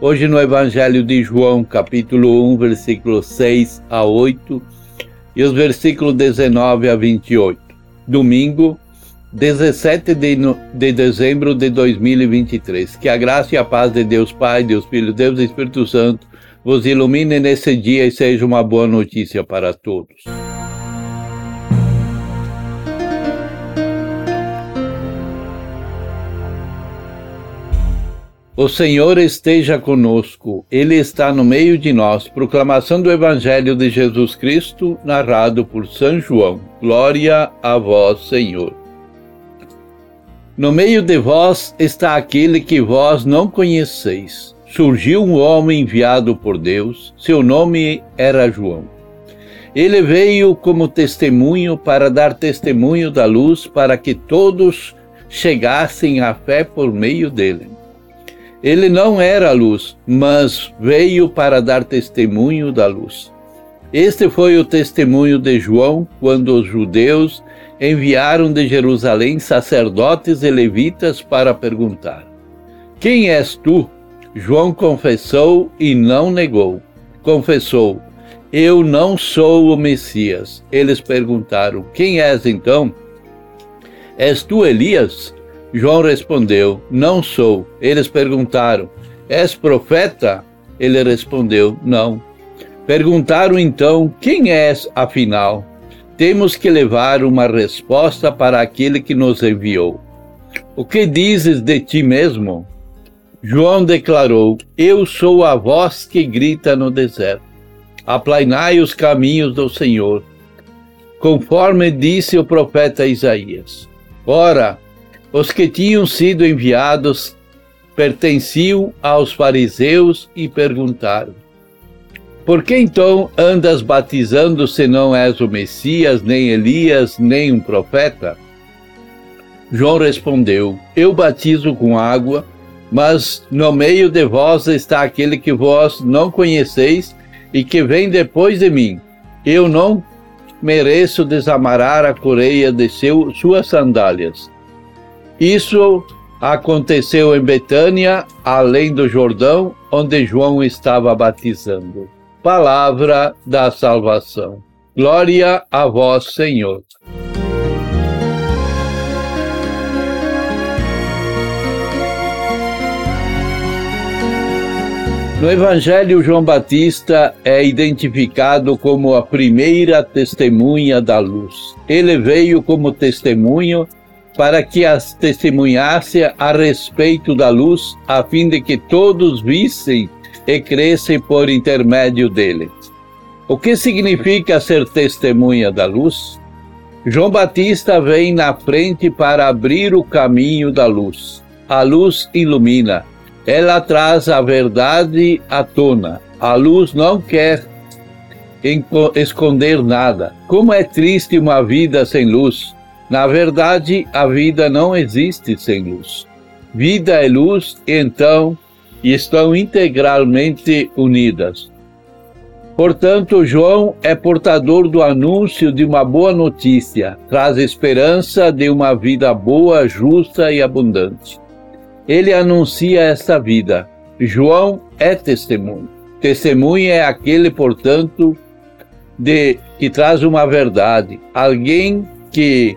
Hoje no Evangelho de João, capítulo 1, versículos 6 a 8 e os versículos 19 a 28. Domingo, 17 de, de dezembro de 2023. Que a graça e a paz de Deus Pai, Deus Filho, Deus e Espírito Santo vos ilumine nesse dia e seja uma boa notícia para todos. O Senhor esteja conosco, Ele está no meio de nós. Proclamação do Evangelho de Jesus Cristo, narrado por São João. Glória a vós, Senhor. No meio de vós está aquele que vós não conheceis. Surgiu um homem enviado por Deus, seu nome era João. Ele veio como testemunho para dar testemunho da luz, para que todos chegassem à fé por meio dele. Ele não era a luz, mas veio para dar testemunho da luz. Este foi o testemunho de João quando os judeus enviaram de Jerusalém sacerdotes e levitas para perguntar: Quem és tu? João confessou e não negou. Confessou: Eu não sou o Messias. Eles perguntaram: Quem és então? És tu Elias? João respondeu: Não sou. Eles perguntaram: És profeta? Ele respondeu: Não. Perguntaram então: Quem és, afinal? Temos que levar uma resposta para aquele que nos enviou. O que dizes de ti mesmo? João declarou: Eu sou a voz que grita no deserto. Aplainai os caminhos do Senhor, conforme disse o profeta Isaías. Ora, os que tinham sido enviados pertenciam aos fariseus e perguntaram: Por que então andas batizando se não és o Messias, nem Elias, nem um profeta? João respondeu: Eu batizo com água, mas no meio de vós está aquele que vós não conheceis e que vem depois de mim. Eu não mereço desamarrar a coreia de seu, suas sandálias. Isso aconteceu em Betânia, além do Jordão, onde João estava batizando. Palavra da salvação. Glória a vós, Senhor. No Evangelho, João Batista é identificado como a primeira testemunha da luz. Ele veio como testemunho para que as testemunhasse a respeito da luz, a fim de que todos vissem e crescem por intermédio dele. O que significa ser testemunha da luz? João Batista vem na frente para abrir o caminho da luz. A luz ilumina, ela traz a verdade à tona. A luz não quer esconder nada. Como é triste uma vida sem luz! Na verdade, a vida não existe sem luz. Vida é luz, então estão integralmente unidas. Portanto, João é portador do anúncio de uma boa notícia, traz esperança de uma vida boa, justa e abundante. Ele anuncia esta vida. João é testemunho. Testemunha é aquele, portanto, de que traz uma verdade, alguém que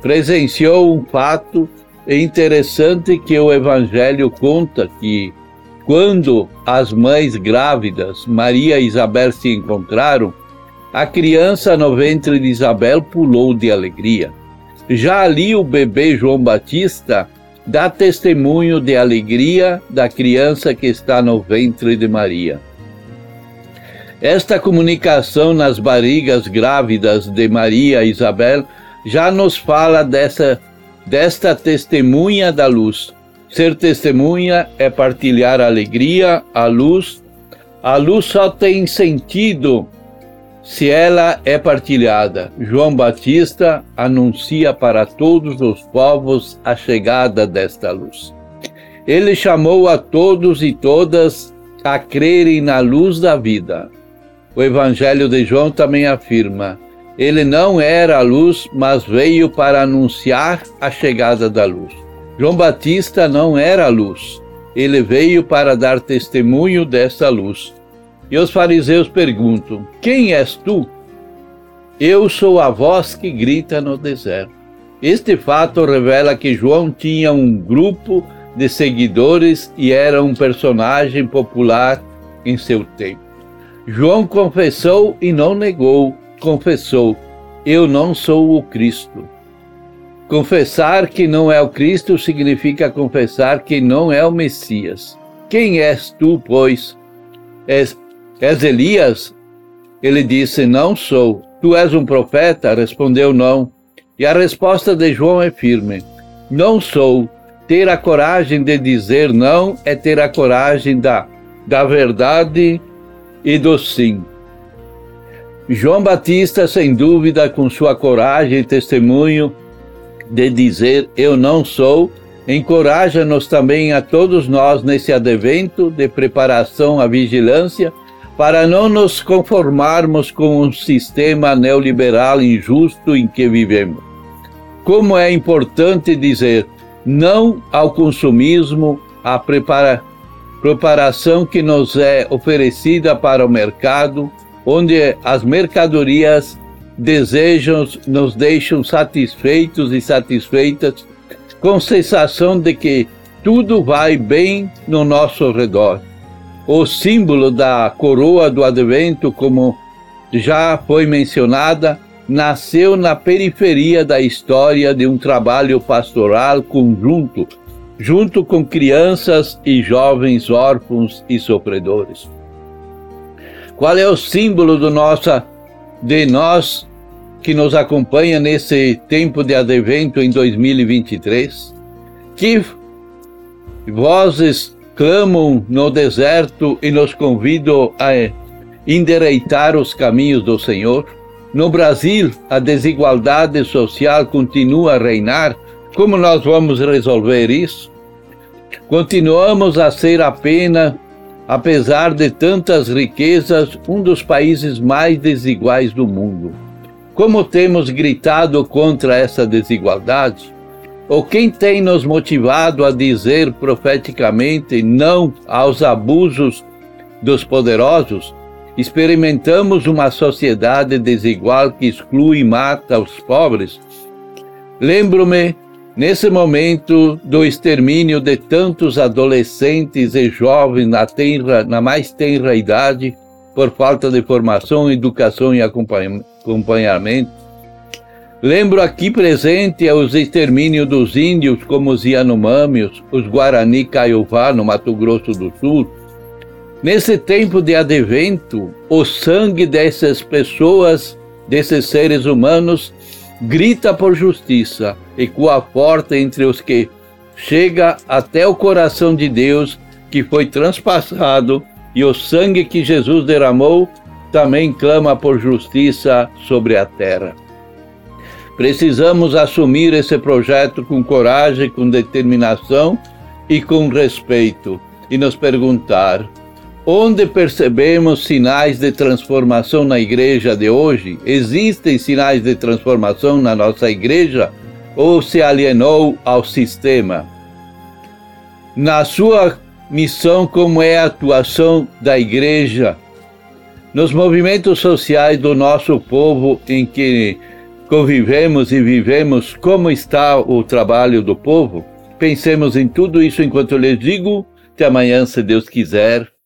presenciou um fato interessante que o Evangelho conta que quando as mães grávidas, Maria e Isabel, se encontraram, a criança no ventre de Isabel pulou de alegria. Já ali o bebê João Batista dá testemunho de alegria da criança que está no ventre de Maria. Esta comunicação nas barrigas grávidas de Maria e Isabel já nos fala dessa, desta testemunha da luz. Ser testemunha é partilhar a alegria, a luz. A luz só tem sentido se ela é partilhada. João Batista anuncia para todos os povos a chegada desta luz. Ele chamou a todos e todas a crerem na luz da vida. O Evangelho de João também afirma: ele não era a luz, mas veio para anunciar a chegada da luz. João Batista não era a luz, ele veio para dar testemunho dessa luz. E os fariseus perguntam: Quem és tu? Eu sou a voz que grita no deserto. Este fato revela que João tinha um grupo de seguidores e era um personagem popular em seu tempo. João confessou e não negou, confessou: Eu não sou o Cristo. Confessar que não é o Cristo significa confessar que não é o Messias. Quem és tu, pois? És, és Elias? Ele disse: Não sou. Tu és um profeta? Respondeu: Não. E a resposta de João é firme: Não sou. Ter a coragem de dizer não é ter a coragem da, da verdade e do sim. João Batista, sem dúvida, com sua coragem e testemunho de dizer eu não sou, encoraja-nos também a todos nós nesse advento de preparação à vigilância para não nos conformarmos com um sistema neoliberal injusto em que vivemos. Como é importante dizer não ao consumismo, à prepara preparação que nos é oferecida para o mercado, onde as mercadorias desejam, nos deixam satisfeitos e satisfeitas, com sensação de que tudo vai bem no nosso redor. O símbolo da coroa do advento, como já foi mencionada, nasceu na periferia da história de um trabalho pastoral conjunto, junto com crianças e jovens órfãos e sofredores. Qual é o símbolo do nossa, de nós que nos acompanha nesse tempo de advento em 2023? Que vozes clamam no deserto e nos convidam a endereitar os caminhos do Senhor? No Brasil, a desigualdade social continua a reinar. Como nós vamos resolver isso? Continuamos a ser apenas, apesar de tantas riquezas, um dos países mais desiguais do mundo. Como temos gritado contra essa desigualdade? Ou quem tem nos motivado a dizer profeticamente não aos abusos dos poderosos? Experimentamos uma sociedade desigual que exclui e mata os pobres? Lembro-me, nesse momento, do extermínio de tantos adolescentes e jovens na, tenra, na mais tenra idade por falta de formação, educação e acompanhamento. Lembro aqui presente os extermínios dos índios, como os Yanomamios, os Guarani Caiová, no Mato Grosso do Sul, Nesse tempo de advento, o sangue dessas pessoas, desses seres humanos, grita por justiça, ecoa forte entre os que chega até o coração de Deus que foi transpassado e o sangue que Jesus derramou também clama por justiça sobre a terra. Precisamos assumir esse projeto com coragem, com determinação e com respeito e nos perguntar: Onde percebemos sinais de transformação na igreja de hoje? Existem sinais de transformação na nossa igreja ou se alienou ao sistema? Na sua missão, como é a atuação da igreja nos movimentos sociais do nosso povo em que convivemos e vivemos, como está o trabalho do povo? Pensemos em tudo isso enquanto lhes digo. Até amanhã, se Deus quiser.